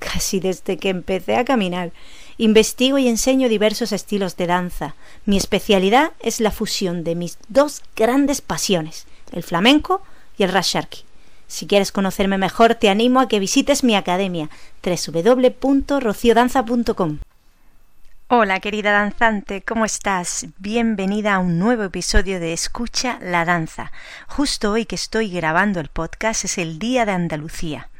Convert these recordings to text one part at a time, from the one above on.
casi desde que empecé a caminar. Investigo y enseño diversos estilos de danza. Mi especialidad es la fusión de mis dos grandes pasiones, el flamenco y el rasharki. Si quieres conocerme mejor, te animo a que visites mi academia www.rociodanza.com. Hola querida danzante, ¿cómo estás? Bienvenida a un nuevo episodio de Escucha la Danza. Justo hoy que estoy grabando el podcast es el Día de Andalucía.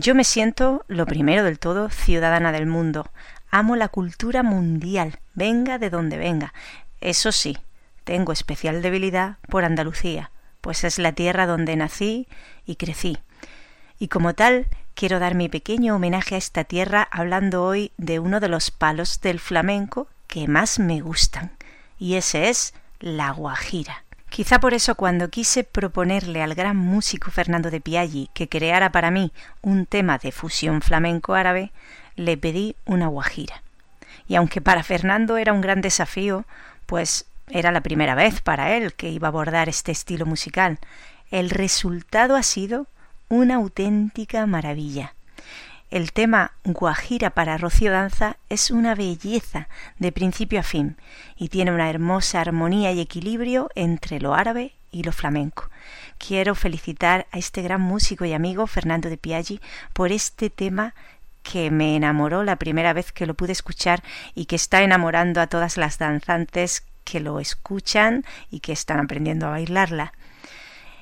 Yo me siento, lo primero del todo, ciudadana del mundo. Amo la cultura mundial, venga de donde venga. Eso sí, tengo especial debilidad por Andalucía, pues es la tierra donde nací y crecí. Y como tal, quiero dar mi pequeño homenaje a esta tierra hablando hoy de uno de los palos del flamenco que más me gustan, y ese es la guajira. Quizá por eso cuando quise proponerle al gran músico Fernando de Piaggi que creara para mí un tema de fusión flamenco-árabe, le pedí una guajira. Y aunque para Fernando era un gran desafío, pues era la primera vez para él que iba a abordar este estilo musical, el resultado ha sido una auténtica maravilla. El tema Guajira para Rocío Danza es una belleza de principio a fin y tiene una hermosa armonía y equilibrio entre lo árabe y lo flamenco. Quiero felicitar a este gran músico y amigo Fernando de Piaggi por este tema que me enamoró la primera vez que lo pude escuchar y que está enamorando a todas las danzantes que lo escuchan y que están aprendiendo a bailarla.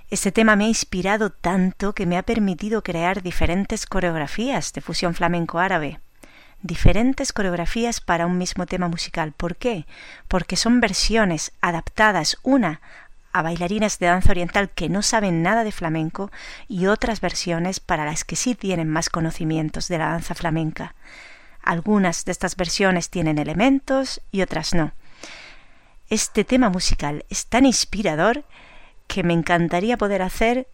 Este tema me ha inspirado tanto que me ha permitido crear diferentes coreografías de fusión flamenco-árabe. Diferentes coreografías para un mismo tema musical. ¿Por qué? Porque son versiones adaptadas una a bailarines de danza oriental que no saben nada de flamenco y otras versiones para las que sí tienen más conocimientos de la danza flamenca. Algunas de estas versiones tienen elementos y otras no. Este tema musical es tan inspirador que me encantaría poder hacer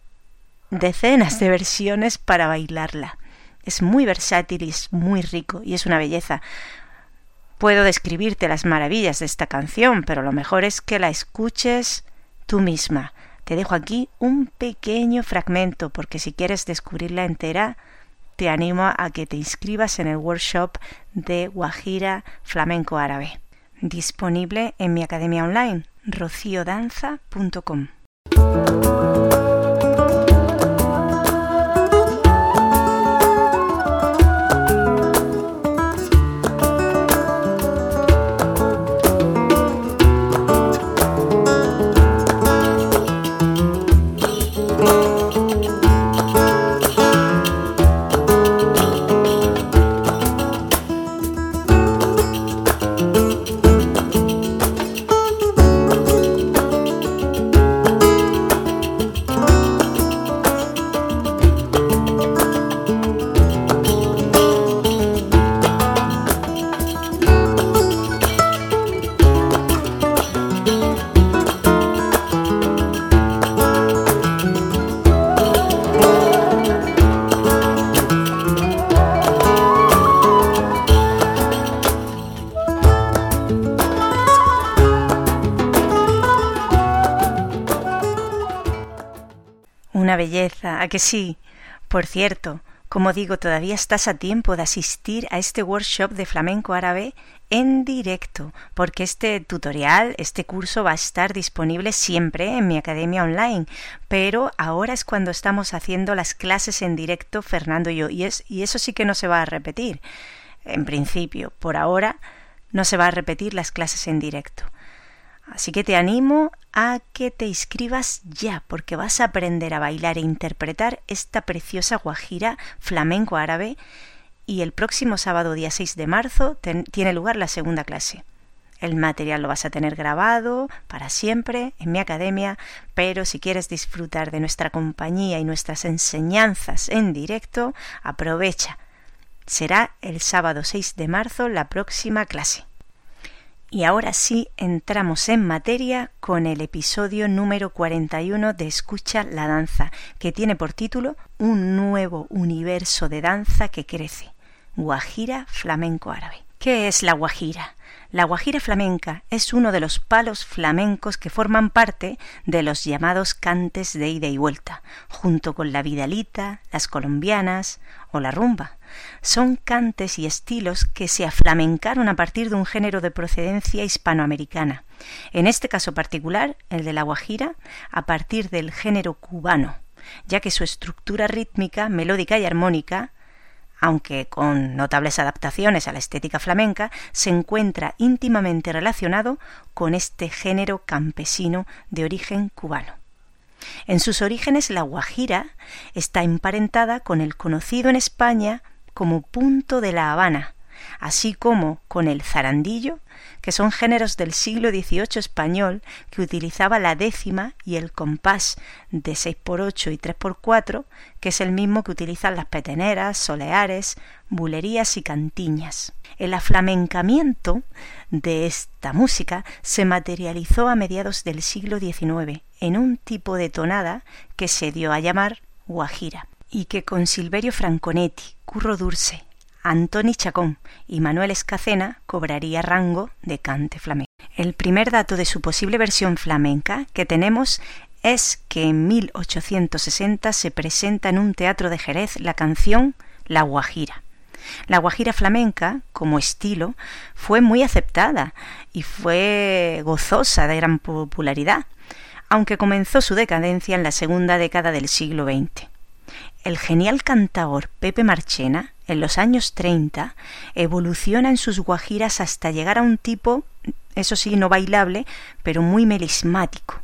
decenas de versiones para bailarla. Es muy versátil y es muy rico y es una belleza. Puedo describirte las maravillas de esta canción, pero lo mejor es que la escuches tú misma. Te dejo aquí un pequeño fragmento porque si quieres descubrirla entera, te animo a que te inscribas en el workshop de Guajira Flamenco Árabe, disponible en mi academia online, rociodanza.com. Una belleza, ¿a que sí? Por cierto, como digo, todavía estás a tiempo de asistir a este workshop de flamenco árabe en directo, porque este tutorial, este curso va a estar disponible siempre en mi academia online, pero ahora es cuando estamos haciendo las clases en directo Fernando y yo, y, es, y eso sí que no se va a repetir. En principio, por ahora, no se va a repetir las clases en directo. Así que te animo a que te inscribas ya, porque vas a aprender a bailar e interpretar esta preciosa guajira flamenco árabe y el próximo sábado día 6 de marzo tiene lugar la segunda clase. El material lo vas a tener grabado para siempre en mi academia, pero si quieres disfrutar de nuestra compañía y nuestras enseñanzas en directo, aprovecha Será el sábado 6 de marzo la próxima clase. Y ahora sí entramos en materia con el episodio número 41 de Escucha la danza, que tiene por título Un nuevo universo de danza que crece. Guajira flamenco árabe. ¿Qué es la guajira? La guajira flamenca es uno de los palos flamencos que forman parte de los llamados cantes de ida y vuelta, junto con la vidalita, las colombianas o la rumba. Son cantes y estilos que se aflamencaron a partir de un género de procedencia hispanoamericana. En este caso particular, el de la guajira, a partir del género cubano, ya que su estructura rítmica, melódica y armónica aunque con notables adaptaciones a la estética flamenca, se encuentra íntimamente relacionado con este género campesino de origen cubano. En sus orígenes la guajira está emparentada con el conocido en España como punto de la Habana, así como con el zarandillo, que son géneros del siglo XVIII español que utilizaba la décima y el compás de 6x8 y 3x4, que es el mismo que utilizan las peteneras, soleares, bulerías y cantiñas. El aflamencamiento de esta música se materializó a mediados del siglo XIX en un tipo de tonada que se dio a llamar guajira y que con Silverio Franconetti, Curro Durse, Antoni Chacón y Manuel Escacena cobraría rango de cante flamenco. El primer dato de su posible versión flamenca que tenemos es que en 1860 se presenta en un teatro de Jerez la canción La Guajira. La guajira flamenca, como estilo, fue muy aceptada y fue gozosa de gran popularidad, aunque comenzó su decadencia en la segunda década del siglo XX. El genial cantaor Pepe Marchena en los años 30 evoluciona en sus guajiras hasta llegar a un tipo, eso sí, no bailable, pero muy melismático,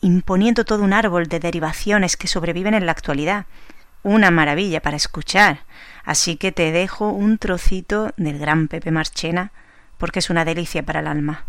imponiendo todo un árbol de derivaciones que sobreviven en la actualidad. Una maravilla para escuchar. Así que te dejo un trocito del gran Pepe Marchena, porque es una delicia para el alma.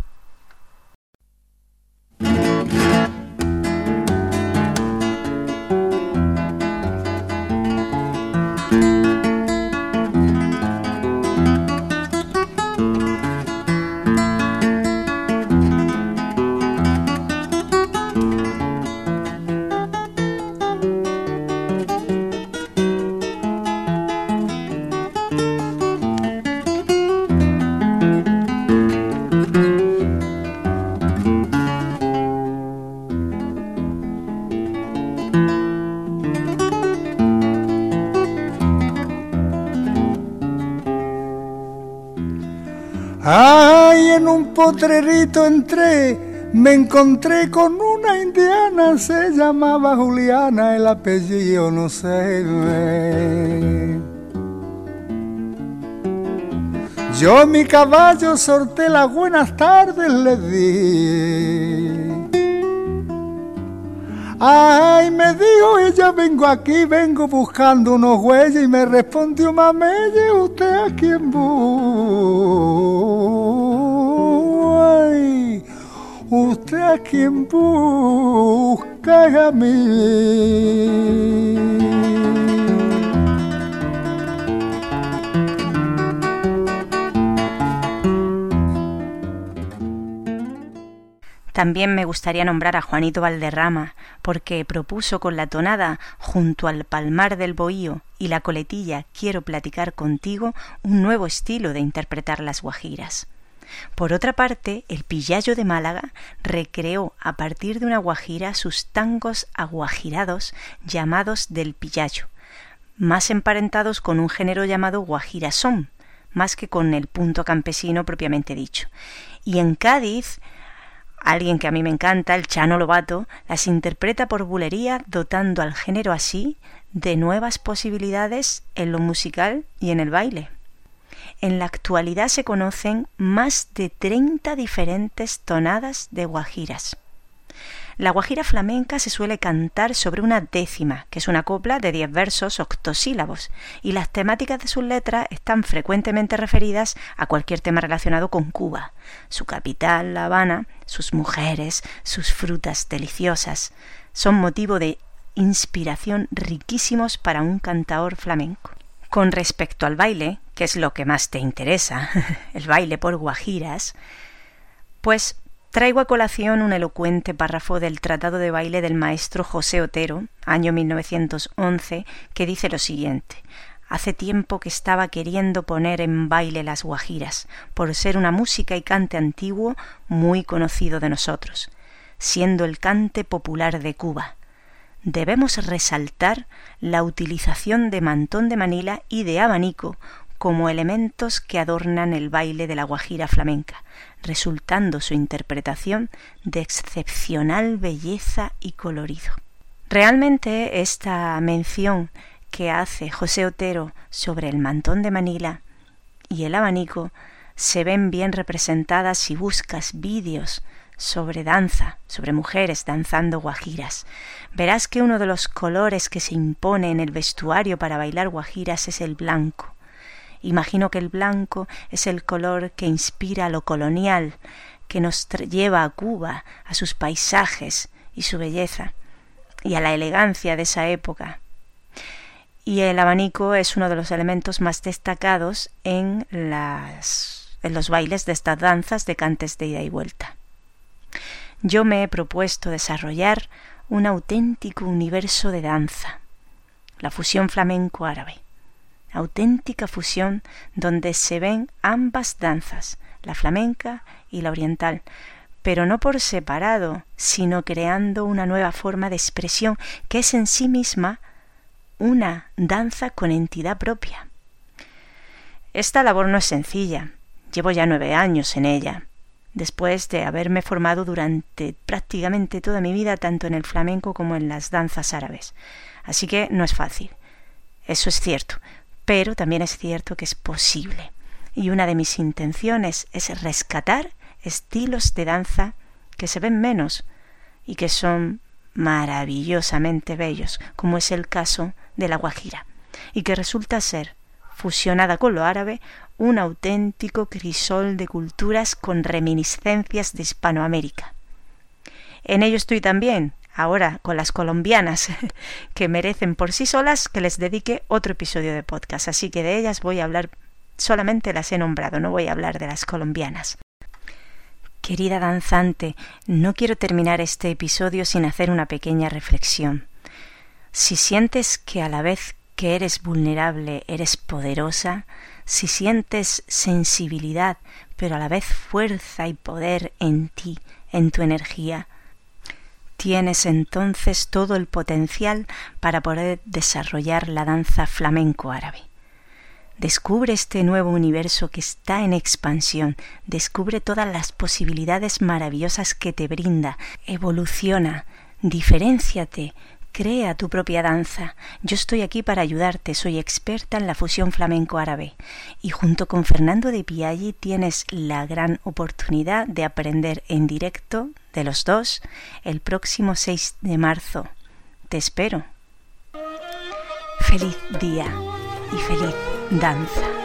Potrerito entré, me encontré con una indiana, se llamaba Juliana, el apellido no sé. Yo mi caballo sorté las buenas tardes, le di. Ay, me dijo ella, vengo aquí, vengo buscando unos huellas y me respondió, mameye, ¿usted a quién busca? ¿Usted a quién busca a mí? También me gustaría nombrar a Juanito Valderrama, porque propuso con la tonada junto al palmar del bohío y la coletilla Quiero platicar contigo un nuevo estilo de interpretar las guajiras. Por otra parte, el Pillayo de Málaga recreó a partir de una guajira sus tangos aguajirados llamados del Pillayo, más emparentados con un género llamado guajirasón, más que con el punto campesino propiamente dicho. Y en Cádiz Alguien que a mí me encanta, el Chano Lobato, las interpreta por bulería dotando al género así de nuevas posibilidades en lo musical y en el baile. En la actualidad se conocen más de 30 diferentes tonadas de guajiras. La guajira flamenca se suele cantar sobre una décima, que es una copla de diez versos octosílabos, y las temáticas de sus letras están frecuentemente referidas a cualquier tema relacionado con Cuba, su capital, La Habana, sus mujeres, sus frutas deliciosas. Son motivo de inspiración riquísimos para un cantaor flamenco. Con respecto al baile, que es lo que más te interesa, el baile por guajiras, pues traigo a colación un elocuente párrafo del Tratado de Baile del maestro José Otero, año 1911, que dice lo siguiente. Hace tiempo que estaba queriendo poner en baile las guajiras, por ser una música y cante antiguo muy conocido de nosotros, siendo el cante popular de Cuba. Debemos resaltar la utilización de mantón de Manila y de abanico como elementos que adornan el baile de la guajira flamenca, resultando su interpretación de excepcional belleza y colorido. Realmente esta mención que hace José Otero sobre el mantón de Manila y el abanico se ven bien representadas si buscas vídeos sobre danza, sobre mujeres danzando guajiras. Verás que uno de los colores que se impone en el vestuario para bailar guajiras es el blanco. Imagino que el blanco es el color que inspira lo colonial, que nos lleva a Cuba, a sus paisajes y su belleza, y a la elegancia de esa época y el abanico es uno de los elementos más destacados en, en los bailes de estas danzas de cantes de ida y vuelta. Yo me he propuesto desarrollar un auténtico universo de danza, la fusión flamenco-árabe, auténtica fusión donde se ven ambas danzas, la flamenca y la oriental, pero no por separado, sino creando una nueva forma de expresión que es en sí misma una danza con entidad propia. Esta labor no es sencilla. Llevo ya nueve años en ella, después de haberme formado durante prácticamente toda mi vida tanto en el flamenco como en las danzas árabes. Así que no es fácil. Eso es cierto, pero también es cierto que es posible. Y una de mis intenciones es rescatar estilos de danza que se ven menos y que son maravillosamente bellos, como es el caso de la Guajira, y que resulta ser, fusionada con lo árabe, un auténtico crisol de culturas con reminiscencias de Hispanoamérica. En ello estoy también, ahora con las colombianas, que merecen por sí solas que les dedique otro episodio de podcast, así que de ellas voy a hablar, solamente las he nombrado, no voy a hablar de las colombianas. Querida danzante, no quiero terminar este episodio sin hacer una pequeña reflexión. Si sientes que a la vez que eres vulnerable eres poderosa, si sientes sensibilidad, pero a la vez fuerza y poder en ti, en tu energía, tienes entonces todo el potencial para poder desarrollar la danza flamenco árabe. Descubre este nuevo universo que está en expansión, descubre todas las posibilidades maravillosas que te brinda, evoluciona, diferénciate, Crea tu propia danza. Yo estoy aquí para ayudarte. Soy experta en la fusión flamenco-árabe. Y junto con Fernando de Piaggi tienes la gran oportunidad de aprender en directo de los dos el próximo 6 de marzo. Te espero. Feliz día y feliz danza.